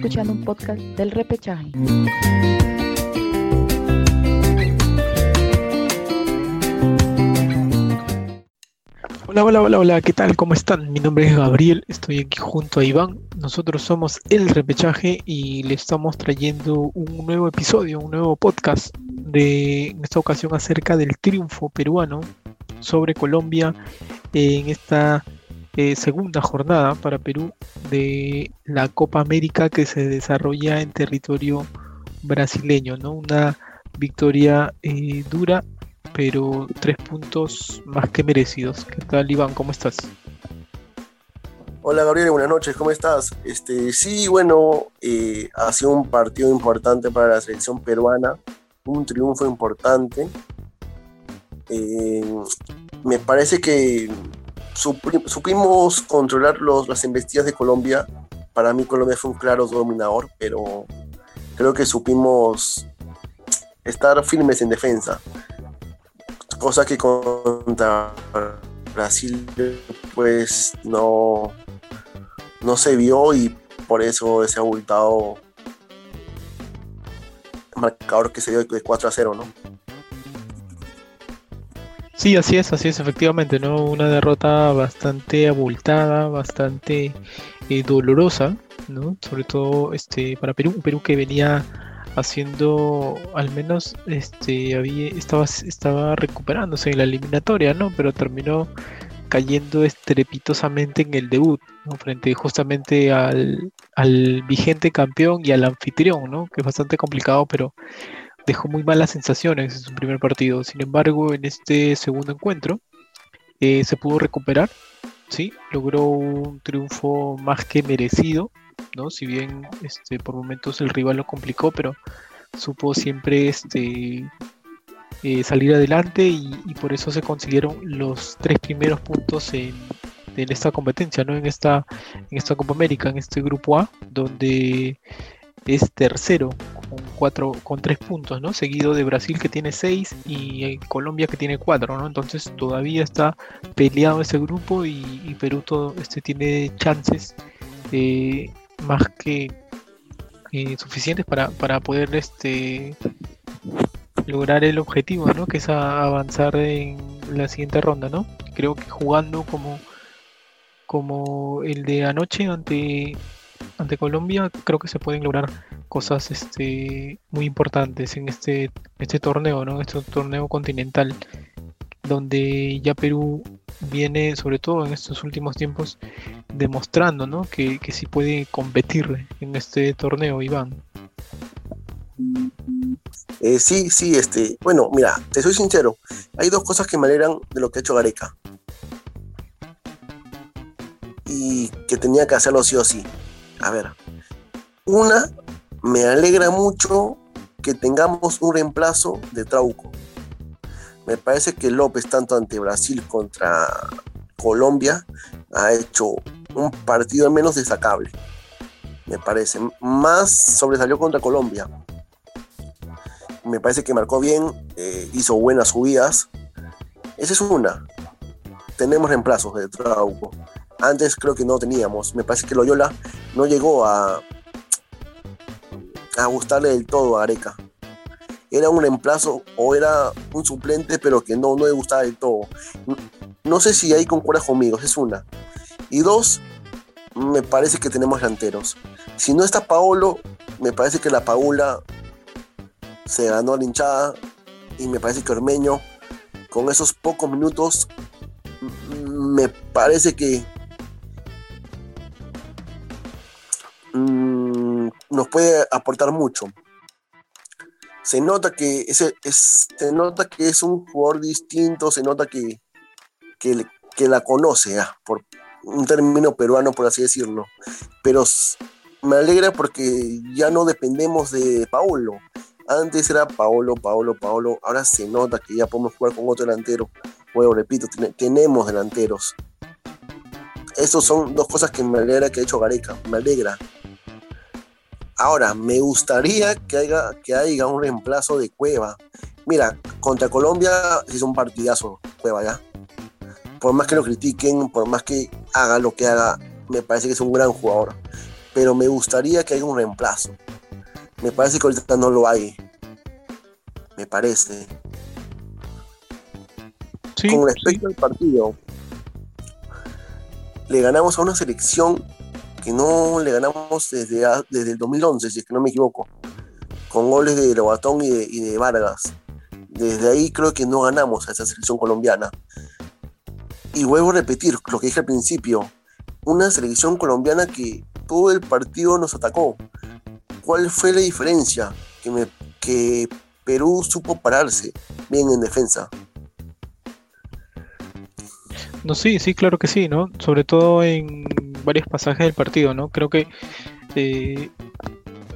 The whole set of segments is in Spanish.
Escuchando un podcast del repechaje. Hola, hola, hola, hola, ¿qué tal? ¿Cómo están? Mi nombre es Gabriel, estoy aquí junto a Iván. Nosotros somos El Repechaje y le estamos trayendo un nuevo episodio, un nuevo podcast de en esta ocasión acerca del triunfo peruano sobre Colombia en esta eh, segunda jornada para Perú de la Copa América que se desarrolla en territorio brasileño, ¿no? Una victoria eh, dura pero tres puntos más que merecidos. ¿Qué tal, Iván? ¿Cómo estás? Hola Gabriel, buenas noches, ¿cómo estás? Este, sí, bueno, eh, ha sido un partido importante para la selección peruana, un triunfo importante. Eh, me parece que supimos controlar los, las embestidas de Colombia. Para mí Colombia fue un claro dominador, pero creo que supimos estar firmes en defensa cosa que contra Brasil pues no, no se vio y por eso ese abultado marcador que se dio de 4 a 0, ¿no? Sí, así es, así es, efectivamente, ¿no? Una derrota bastante abultada, bastante eh, dolorosa, ¿no? Sobre todo este, para Perú, Perú que venía haciendo al menos este había estaba estaba recuperándose en la eliminatoria no pero terminó cayendo estrepitosamente en el debut frente justamente al, al, vigente campeón y al anfitrión no que es bastante complicado pero dejó muy malas sensaciones en su primer partido sin embargo en este segundo encuentro eh, se pudo recuperar sí logró un triunfo más que merecido ¿no? Si bien este, por momentos el rival lo complicó, pero supo siempre este, eh, salir adelante y, por eso se consiguieron los tres primeros puntos en, esta competencia, ¿no? En esta, en esta Copa América, en este grupo A, donde es tercero cuatro, con tres puntos, ¿no? Seguido de Brasil que tiene seis y Colombia que tiene cuatro, ¿no? Entonces todavía está peleado ese grupo y, Perú todo este tiene chances eh, más que eh, suficientes para, para poder este lograr el objetivo, ¿no? Que es avanzar en la siguiente ronda, ¿no? Creo que jugando como, como el de anoche ante, ante Colombia, creo que se pueden lograr cosas este, muy importantes en este, este torneo, ¿no? Este torneo continental, donde ya Perú viene, sobre todo en estos últimos tiempos, demostrando ¿no? que, que sí puede competir en este torneo, Iván. Eh, sí, sí, este, bueno, mira, te soy sincero, hay dos cosas que me alegran de lo que ha hecho Gareca. Y que tenía que hacerlo sí o sí. A ver, una, me alegra mucho que tengamos un reemplazo de Trauco. Me parece que López, tanto ante Brasil contra Colombia, ha hecho un partido menos destacable. Me parece. Más sobresalió contra Colombia. Me parece que marcó bien, eh, hizo buenas subidas. Esa es una. Tenemos reemplazos de Trauco. Antes creo que no teníamos. Me parece que Loyola no llegó a, gustarle del todo a Areca era un reemplazo o era un suplente, pero que no, no le gustaba del todo. No sé si ahí concuerdas conmigo, es una. Y dos, me parece que tenemos delanteros. Si no está Paolo, me parece que la Paula se ganó la hinchada y me parece que Ormeño, con esos pocos minutos, me parece que nos puede aportar mucho se nota que ese es, se nota que es un jugador distinto, se nota que, que, la conoce, ah, por un término peruano, por así decirlo. Pero me alegra porque ya no dependemos de Paolo. Antes era Paolo, Paolo, Paolo. Ahora se nota que ya podemos jugar con otro delantero. Bueno, repito, tenemos delanteros. Estas son dos cosas que me alegra que ha hecho Gareca. Me alegra. Ahora, me gustaría que haya, que haya un reemplazo de Cueva. Mira, contra Colombia es un partidazo, Cueva ya. Por más que lo critiquen, por más que haga lo que haga, me parece que es un gran jugador. pero me gustaría que haya un reemplazo. Me parece que ahorita no lo hay. Me parece. Con respecto al partido, le ganamos a una selección que no le ganamos desde, desde el 2011, si es que no me equivoco, con goles de Lobatón y de, Vargas. Desde ahí creo que no ganamos a esa selección colombiana. Y vuelvo a repetir lo que dije al principio, una selección colombiana que todo el partido nos atacó. ¿Cuál fue la diferencia? Que, me, que Perú supo pararse bien en defensa. No, sí, sí, claro que sí, ¿no? Sobre todo en varios pasajes del partido, ¿no? Creo que eh,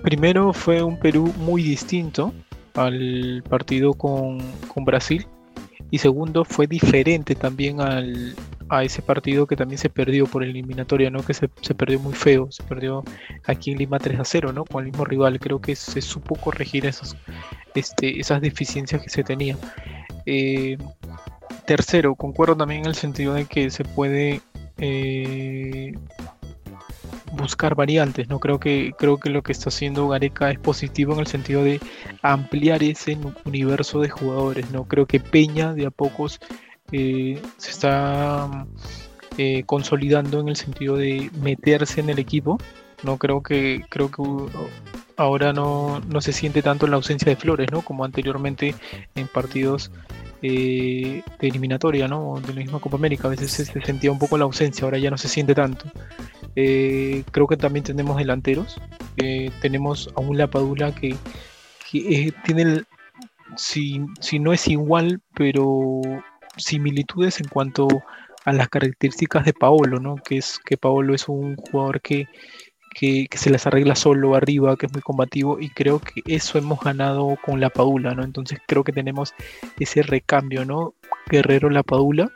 primero fue un Perú muy distinto al partido con, con Brasil y segundo fue diferente también al, a ese partido que también se perdió por eliminatoria, ¿no? Que se, perdió muy feo, se perdió aquí en Lima 3 a 0, ¿no? Con el mismo rival. Creo que se supo corregir esos, este, esas deficiencias que se tenían. Eh, tercero, concuerdo también en el sentido de que se puede eh, buscar variantes, ¿no? Creo que, creo que lo que está haciendo Gareca es positivo en el sentido de ampliar ese universo de jugadores, ¿no? Creo que Peña de a pocos eh, se está eh, consolidando en el sentido de meterse en el equipo. No creo que creo que ahora no, se siente tanto la ausencia de Flores, ¿no? Como anteriormente en partidos eh, de eliminatoria, ¿no? De la misma Copa América. A veces se sentía un poco la ausencia, ahora ya no se siente tanto. creo que también tenemos delanteros. tenemos a un Lapadula que, tiene el, si, si no es igual, pero similitudes en cuanto a las características de Paolo, ¿no? Que es que Paolo es un jugador que, que, se las arregla solo arriba, que es muy combativo, y creo que eso hemos ganado con la Padula, ¿no? Entonces creo que tenemos ese recambio, ¿no? Guerrero la Padula,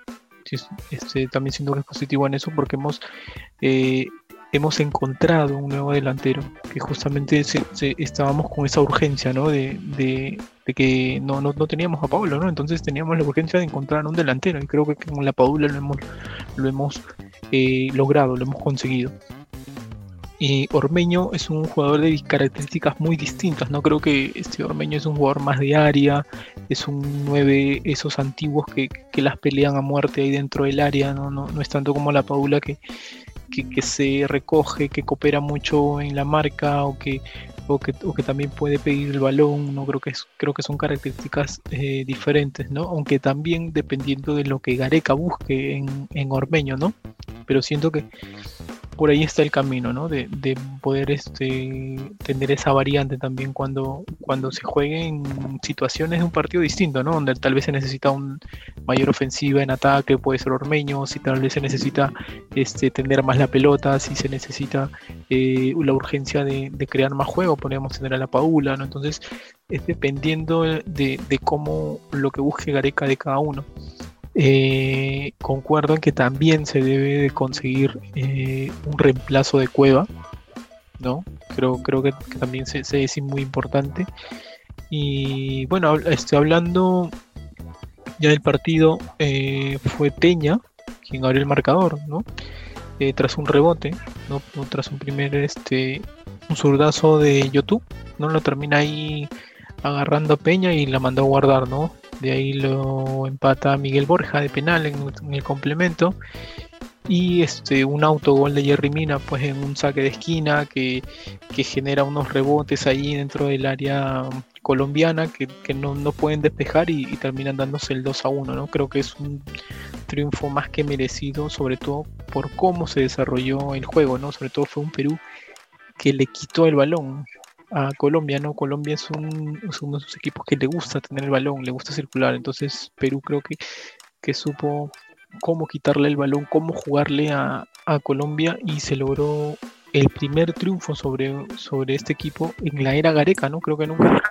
este, también siendo que es positivo en eso, porque hemos eh, hemos encontrado un nuevo delantero, que justamente estábamos con esa urgencia, ¿no? De, de, que no, no, teníamos a Pablo, ¿no? Entonces teníamos la urgencia de encontrar un delantero y creo que con la Paula lo hemos, lo hemos eh, logrado, lo hemos conseguido. Y Ormeño es un jugador de características muy distintas, ¿no? Creo que este Ormeño es un jugador más de área, es un 9, esos antiguos que, que las pelean a muerte ahí dentro del área, ¿no? No, no es tanto como la Paula que, que, se recoge, que coopera mucho en la marca o que, o que, o que también puede pedir el balón, no creo que es, creo que son características eh, diferentes, ¿no? Aunque también dependiendo de lo que Gareca busque en, en Ormeño, ¿no? Pero siento que por ahí está el camino, ¿no? De, poder este, tener esa variante también cuando, cuando se juegue en situaciones de un partido distinto, ¿no? Donde tal vez se necesita un mayor ofensiva en ataque, puede ser Ormeño, si tal vez se necesita este, tener más la pelota, si se necesita eh, la urgencia de, crear más juego, podríamos tener a la Paula, ¿no? Entonces, es dependiendo de, de cómo lo que busque Gareca de cada uno. Eh, concuerdo en que también se debe de conseguir eh, un reemplazo de Cueva, ¿no? Creo, creo que, también se, es muy importante. Y bueno, estoy hablando ya del partido, eh, fue Peña quien abrió el marcador, ¿no? tras un rebote, ¿no? Tras un primer, este, un zurdazo de YouTube, ¿no? Lo termina ahí agarrando a Peña y la mandó a guardar, ¿no? De ahí lo empata Miguel Borja de penal en, el complemento. Y este, un autogol de Jerry Mina, pues en un saque de esquina que, genera unos rebotes ahí dentro del área colombiana que, no, pueden despejar y, terminan dándose el 2 a 1. ¿no? Creo que es un triunfo más que merecido, sobre todo por cómo se desarrolló el juego, ¿no? Sobre todo fue un Perú que le quitó el balón a Colombia, ¿no? Colombia es, un, uno de esos equipos que le gusta tener el balón, le gusta circular, entonces Perú creo que, que supo cómo quitarle el balón, cómo jugarle a, Colombia y se logró el primer triunfo sobre, sobre este equipo en la era Gareca, ¿no? Creo que nunca,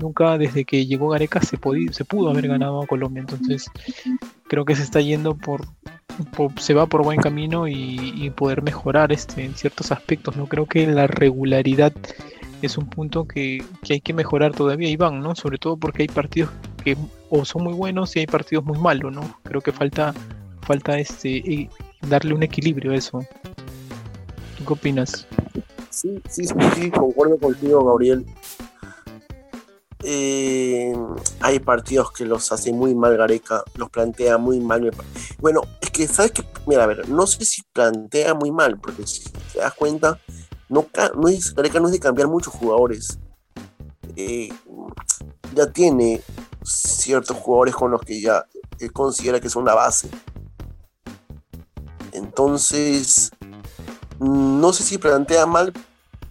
nunca desde que llegó Gareca se, se pudo haber ganado a Colombia, entonces creo que se está yendo por, se va por buen camino y, poder mejorar este, en ciertos aspectos, ¿no? Creo que la regularidad es un punto que, hay que mejorar todavía, Iván, ¿no? Sobre todo porque hay partidos que o son muy buenos y hay partidos muy malos, ¿no? Creo que falta, falta este, darle un equilibrio a eso. ¿Qué opinas? Sí, sí, sí, sí, concuerdo contigo, Gabriel. Eh, hay partidos que los hace muy mal Gareca, los plantea muy mal. Bueno, es que, ¿sabes qué? Mira, a ver, no sé si plantea muy mal, porque si te das cuenta, no, no es, Gareca de cambiar muchos jugadores. Eh, ya tiene ciertos jugadores con los que ya él considera que son la base. Entonces, no sé si plantea mal,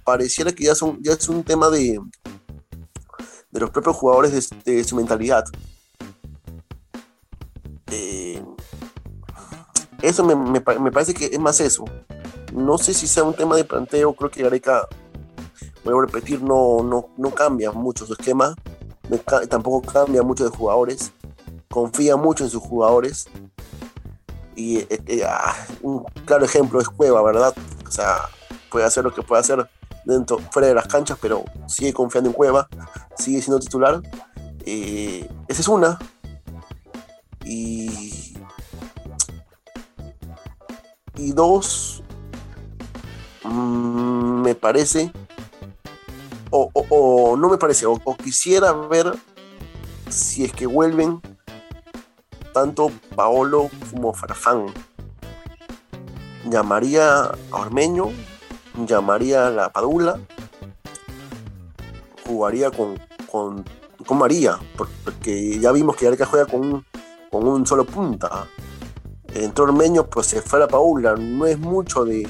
pareciera que ya, son, ya es un tema de, de los propios jugadores de, su mentalidad. Eh, eso me, parece que es más eso. No sé si sea un tema de planteo, creo que Gareca, voy a repetir, no, no, no cambia mucho su esquema, tampoco cambia mucho de jugadores, confía mucho en sus jugadores. Y eh, eh, ah, un claro ejemplo es Cueva, ¿verdad? O sea, puede hacer lo que puede hacer dentro, fuera de las canchas, pero sigue confiando en Cueva, sigue siendo titular. Eh, esa es una. Y, y dos, mm, me parece, o, no me parece, o, quisiera ver si es que vuelven tanto Paolo como Farfán. Llamaría a Ormeño llamaría a la Padula, jugaría con, con, María, porque ya vimos que Areca juega con un, con un solo punta. Entró Ormeño, pues se fue a la Paula, no es mucho de,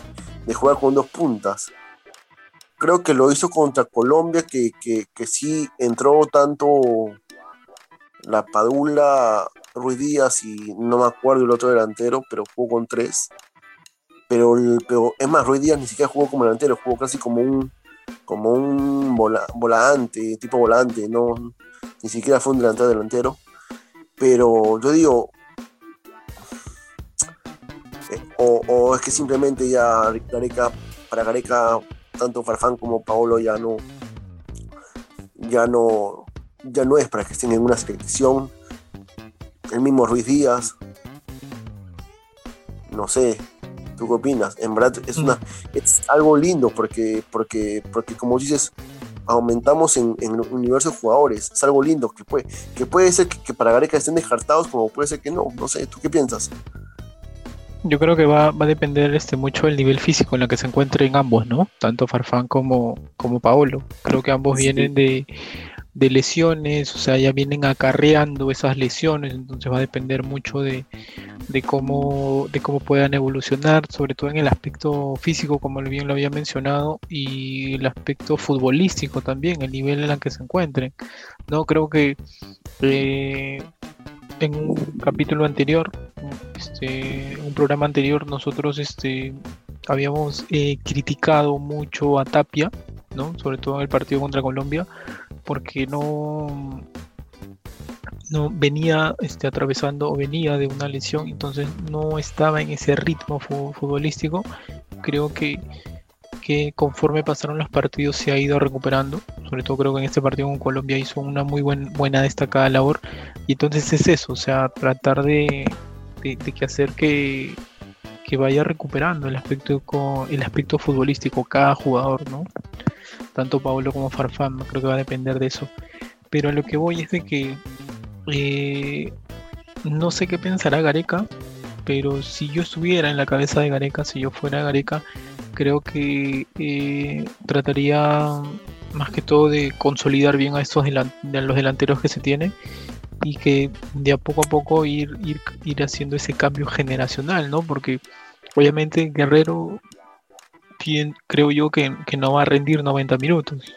jugar con dos puntas. Creo que lo hizo contra Colombia, que, que, que sí entró tanto la Padula, Ruiz Díaz y no me acuerdo el otro delantero, pero jugó con tres pero, pero es más, Ruiz Díaz ni siquiera jugó como delantero, jugó casi como un como un volante, tipo volante, no ni siquiera fue un delantero delantero. Pero yo digo, eh, o, es que simplemente ya Gareca, para Gareca, tanto Farfán como Paolo ya no, ya no, ya no es para que estén en una selección. El mismo Ruiz Díaz, no sé, ¿Tú qué opinas? En verdad es, una, mm. es algo lindo porque, porque, porque como dices, aumentamos en, en el universo de jugadores. Es algo lindo que puede, que puede ser que, para Gareca estén descartados, como puede ser que no. No sé, ¿tú qué piensas? Yo creo que va, va a depender este, mucho del nivel físico en el que se encuentren ambos, ¿no? Tanto Farfán como, como Paolo. Creo que ambos vienen de, de lesiones, o sea, ya vienen acarreando esas lesiones, entonces va a depender mucho de, de, cómo, de cómo puedan evolucionar, sobre todo en el aspecto físico, como bien lo había mencionado, y el aspecto futbolístico también, el nivel en el que se encuentren. No creo que eh, en un capítulo anterior, este, un programa anterior, nosotros este, habíamos eh, criticado mucho a Tapia, ¿no? sobre todo en el partido contra Colombia, porque no, no venía este, atravesando o venía de una lesión, entonces no estaba en ese ritmo futbolístico. Creo que, conforme pasaron los partidos se ha ido recuperando, sobre todo creo que en este partido con Colombia hizo una muy buen, buena destacada labor, y entonces es eso, o sea, tratar de, que hacer que, que vaya recuperando el aspecto el aspecto futbolístico cada jugador, ¿no? tanto Pablo como Farfán, creo que va a depender de eso. Pero a lo que voy es de que eh, no sé qué pensará Gareca, pero si yo estuviera en la cabeza de Gareca, si yo fuera Gareca, creo que eh, trataría más que todo de consolidar bien a estos los delanteros que se tienen y que de a poco a poco ir, ir, ir haciendo ese cambio generacional, ¿no? Porque obviamente Guerrero creo yo que, no va a rendir 90 minutos.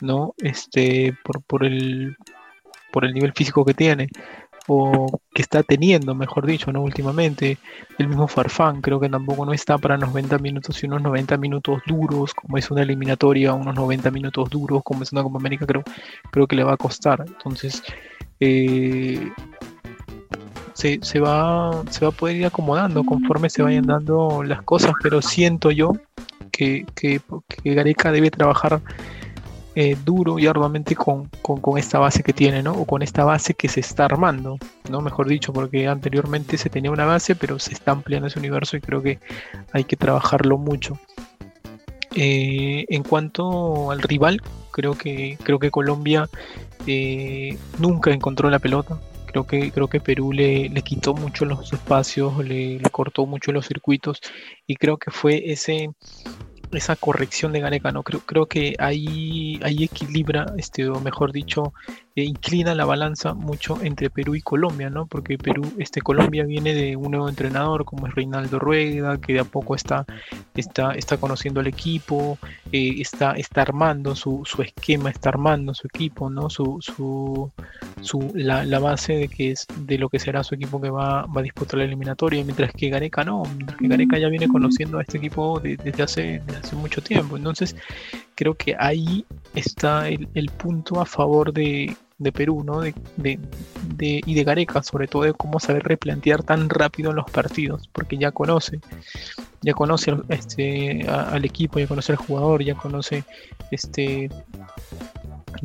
¿No? Este, por, por el por el nivel físico que tiene o que está teniendo, mejor dicho, ¿no? Últimamente, el mismo Farfán creo que tampoco no está para 90 minutos y unos 90 minutos duros, como es una eliminatoria, unos 90 minutos duros, como es una Copa América, creo, creo que le va a costar. Entonces, eh, se, se, va, se va a poder ir acomodando conforme se vayan dando las cosas, pero siento yo que, que, Gareca debe trabajar eh, duro y arduamente con, esta base que tiene, ¿no? O con esta base que se está armando, ¿no? Mejor dicho, porque anteriormente se tenía una base, pero se está ampliando ese universo y creo que hay que trabajarlo mucho. Eh, en cuanto al rival, creo que, creo que Colombia eh, nunca encontró la pelota. Creo que, creo que Perú le, le quitó mucho los espacios, le, le cortó mucho los circuitos y creo que fue ese, esa corrección de Gareca, ¿no? Creo, creo que ahí, ahí equilibra, este, o mejor dicho, inclina la balanza mucho entre Perú y Colombia, ¿no? Porque Perú, este, Colombia viene de un nuevo entrenador como es Reinaldo Rueda, que de a poco está, está, está conociendo al equipo, eh, está, está armando su, su, esquema, está armando su equipo, ¿no? Su, su, su la, la, base de que es de lo que será su equipo que va, va a disputar la eliminatoria, mientras que Gareca no, mientras que Gareca ya viene conociendo a este equipo de, desde, hace, desde hace mucho tiempo. Entonces, creo que ahí está el, punto a favor de, Perú, ¿no? De, de, de, y de Gareca, sobre todo de cómo saber replantear tan rápido los partidos, porque ya conoce, ya conoce este, al equipo, ya conoce al jugador, ya conoce este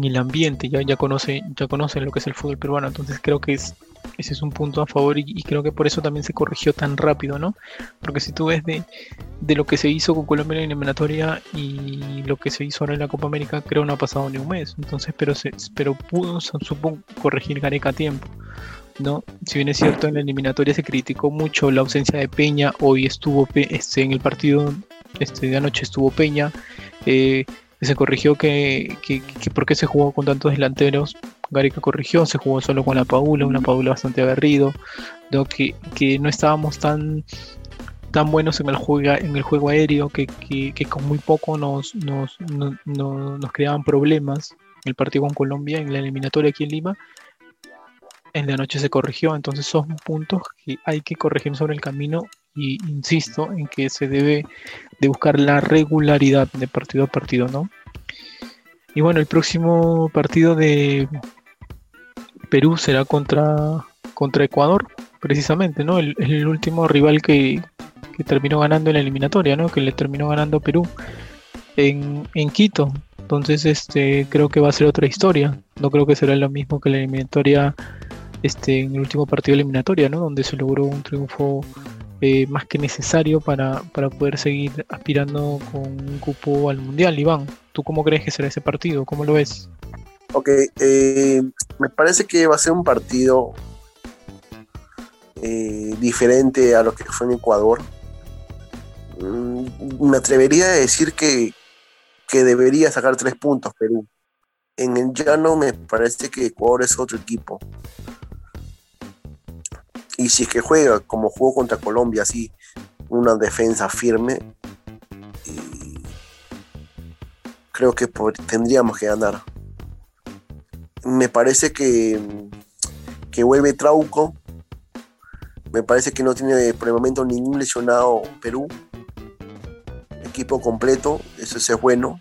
el ambiente, ya, ya conoce, ya conoce lo que es el fútbol peruano, entonces creo que es ese es un punto a favor y, creo que por eso también se corrigió tan rápido, ¿no? Porque si tú ves de, de, lo que se hizo con Colombia en la eliminatoria y lo que se hizo ahora en la Copa América, creo no ha pasado ni un mes. Entonces, pero, se, pero pudo, supongo, corregir Gareca a tiempo. ¿no? Si bien es cierto, en la eliminatoria se criticó mucho la ausencia de Peña, hoy estuvo este, en el partido este, de anoche estuvo Peña, eh, se corrigió que, que, que por qué se jugó con tantos delanteros, Gareca corrigió, se jugó solo con la Paula, una Paula bastante aguerrido, ¿no? que, que no estábamos tan tan buenos en el juego, en el juego aéreo que, que, con muy poco nos, nos, no, no, nos creaban problemas. El partido con Colombia en la eliminatoria aquí en Lima, en la noche se corrigió, entonces son puntos que hay que corregir sobre el camino y insisto en que se debe de buscar la regularidad de partido a partido, ¿no? Y bueno, el próximo partido de Perú será contra, contra Ecuador, precisamente, ¿no? El, el último rival que, que, terminó ganando en la eliminatoria, ¿no? Que le terminó ganando Perú en, en, Quito. Entonces, este, creo que va a ser otra historia. No creo que será lo mismo que la eliminatoria, este, en el último partido de eliminatoria, ¿no? Donde se logró un triunfo eh, más que necesario para, para poder seguir aspirando con un cupo al Mundial. Iván, ¿tú cómo crees que será ese partido? ¿Cómo lo ves? Ok, eh, me parece que va a ser un partido eh, diferente a lo que fue en Ecuador. Mm, me atrevería a decir que, que, debería sacar tres puntos Perú. En el llano me parece que Ecuador es otro equipo. Y si es que juega como jugó contra Colombia, así, una defensa firme, creo que tendríamos que ganar me parece que, que vuelve Trauco. Me parece que no tiene por el momento ningún lesionado Perú. Equipo completo, eso es bueno.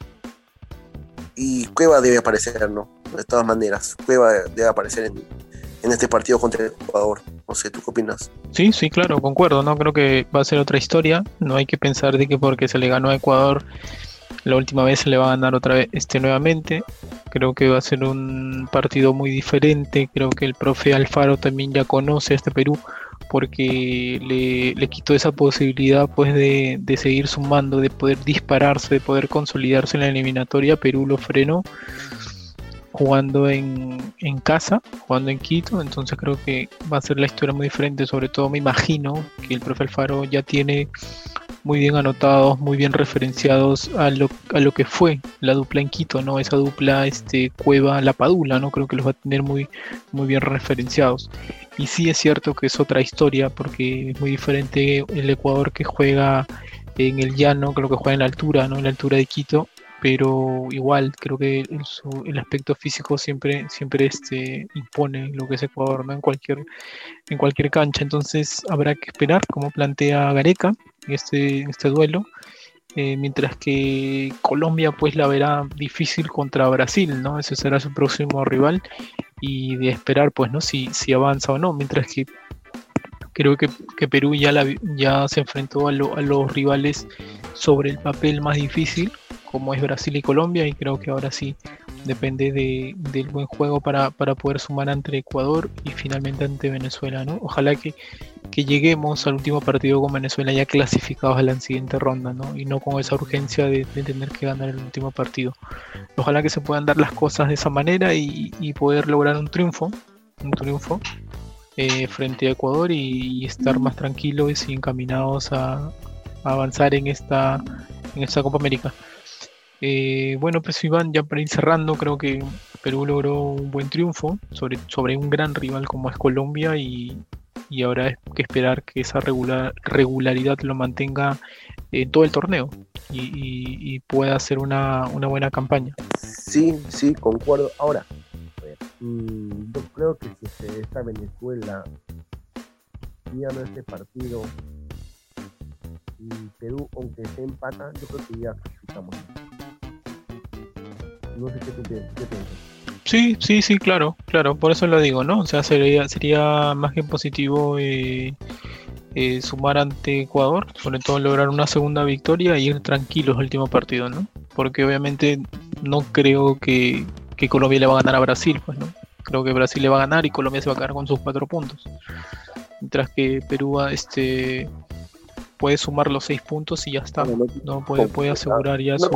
Y Cueva debe aparecer, ¿no? De todas maneras, Cueva debe aparecer en, en este partido contra el Ecuador. No sé, ¿tú qué opinas? Sí, sí, claro, concuerdo, ¿no? Creo que va a ser otra historia. No hay que pensar de que porque se le ganó a Ecuador la última vez le va a ganar otra vez este nuevamente. Creo que va a ser un partido muy diferente. Creo que el profe Alfaro también ya conoce a este Perú porque le, le quitó esa posibilidad pues de, de, seguir sumando, de poder dispararse, de poder consolidarse en la eliminatoria. Perú lo frenó jugando en, en casa, jugando en Quito. Entonces creo que va a ser la historia muy diferente. Sobre todo me imagino que el profe Alfaro ya tiene muy bien anotados, muy bien referenciados a lo, a lo que fue la dupla en Quito, ¿no? Esa dupla este, Cueva La Padula, ¿no? Creo que los va a tener muy, muy bien referenciados. Y sí es cierto que es otra historia, porque es muy diferente el Ecuador que juega en el llano, creo que juega en la altura, ¿no? En la altura de Quito, pero igual creo que el, aspecto físico siempre siempre este impone lo que es Ecuador en cualquier en cualquier cancha entonces habrá que esperar como plantea Gareca este, este duelo. Eh, mientras que Colombia pues la verá difícil contra Brasil, ¿no? Ese será su próximo rival y de esperar pues, ¿no? Si, si avanza o no, mientras que creo que, que Perú ya, la, ya se enfrentó a, lo, a, los rivales sobre el papel más difícil, como es Brasil y Colombia, y creo que ahora sí depende de, del buen juego para, para, poder sumar ante Ecuador y finalmente ante Venezuela, ¿no? Ojalá que, que lleguemos al último partido con Venezuela ya clasificados a la siguiente ronda, ¿no? Y no con esa urgencia de, tener que ganar el último partido. Ojalá que se puedan dar las cosas de esa manera y, poder lograr un triunfo, un triunfo eh, frente a Ecuador y, estar más tranquilos y encaminados a, avanzar en esta, en esta Copa América. Eh, bueno, pues Iván, ya para ir cerrando, creo que Perú logró un buen triunfo sobre, sobre un gran rival como es Colombia y, y es que esperar que esa regular, regularidad lo mantenga en todo el torneo y, pueda hacer una, buena campaña. Sí, sí, concuerdo. Ahora, mm, yo creo que si se está Venezuela no este partido y Perú, aunque se empata, yo creo que ya clasificamos. Sí, sí, sí, claro, claro, por eso lo digo, ¿no? O sea, sería, más que positivo eh, eh, sumar ante Ecuador, sobre todo lograr una segunda victoria e ir tranquilos al último partido, ¿no? Porque obviamente no creo que, que, Colombia le va a ganar a Brasil, pues, ¿no? Creo que Brasil le va a ganar y Colombia se va a quedar con sus cuatro puntos. Mientras que Perú este, puede sumar los seis puntos y ya está. No, puede, puede asegurar ya su,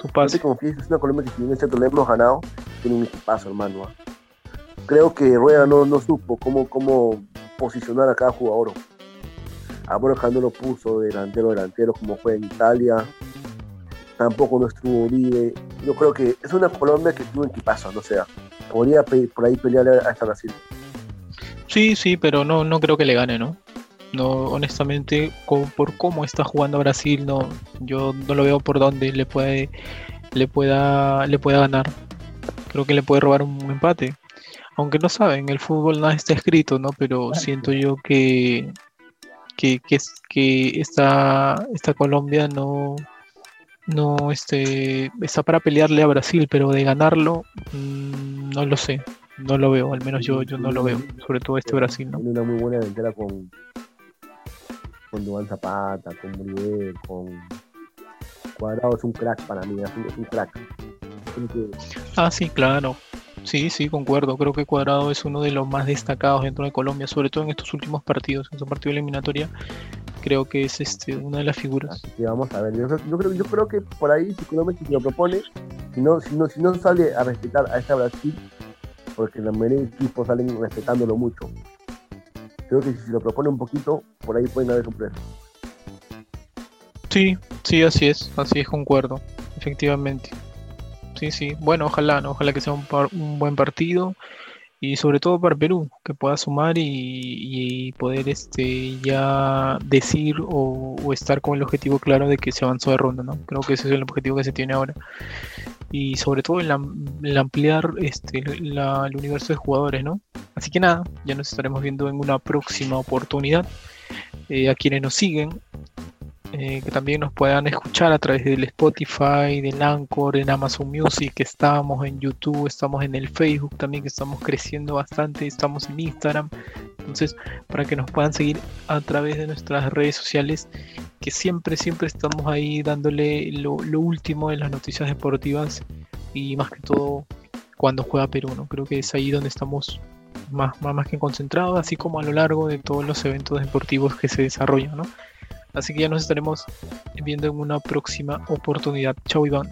su pase. es una Colombia que si bien este torneo hemos ganado, tiene un paso, hermano. ¿ah? Creo que Rueda no, no supo cómo, cómo posicionar a cada jugador. A Borja no lo puso delantero delantero como fue en Italia. Tampoco no estuvo Uribe. Yo creo que es una Colombia que tuvo un equipazo, no sea. Podría por ahí pelear a esta Brasil. Sí, sí, pero no, no creo que le gane, ¿no? No, honestamente, por cómo está jugando Brasil, no, yo no lo veo por dónde le puede, le pueda, le pueda ganar. Creo que le puede robar un empate. Aunque no saben, el fútbol nada está escrito, ¿no? Pero siento yo que, que, que, que esta, esta Colombia no, no este, está para pelearle a Brasil, pero de ganarlo, mmm, no lo sé. No lo veo, al menos yo, yo no lo veo, sobre todo este Brasil, ¿no? Una muy buena con, con Duan Zapata, con Muriel, con Cuadrado es un crack para mí, es un, crack. Ah, sí, claro. Sí, sí, concuerdo. Creo que Cuadrado es uno de los más destacados dentro de Colombia, sobre todo en estos últimos partidos, en su partido eliminatoria. Creo que es este una de las figuras. vamos a ver. Yo, creo, yo creo que por ahí, si Colombia lo propone, si no, si no, si no sale a respetar a esta Brasil, porque la mayoría de equipos salen respetándolo mucho creo que si lo propone un poquito, por ahí pueden haber sorpresas. Sí, sí, así es, así es, concuerdo, efectivamente. Sí, sí, bueno, ojalá, ¿no? ojalá que sea un, un buen partido y sobre todo para Perú, que pueda sumar y, poder este ya decir o, estar con el objetivo claro de que se avanzó de ronda, ¿no? Creo que ese es el objetivo que se tiene ahora. Y sobre todo el, ampliar este, el universo de jugadores, ¿no? Así que nada, ya nos estaremos viendo en una próxima oportunidad. Eh, a quienes nos siguen, eh, que también nos puedan escuchar a través del Spotify, del Anchor, en Amazon Music, estamos en YouTube, estamos en el Facebook también, que estamos creciendo bastante, estamos en Instagram. Entonces, para que nos puedan seguir a través de nuestras redes sociales, que siempre, siempre estamos ahí dándole lo, último de las noticias deportivas y más que todo cuando juega Perú, ¿no? Creo que es ahí donde estamos más, más, más que concentrados, así como a lo largo de todos los eventos deportivos que se desarrollan, ¿no? Así que ya nos estaremos viendo en una próxima oportunidad. Chao Iván.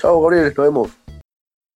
Chao Gabriel, nos vemos.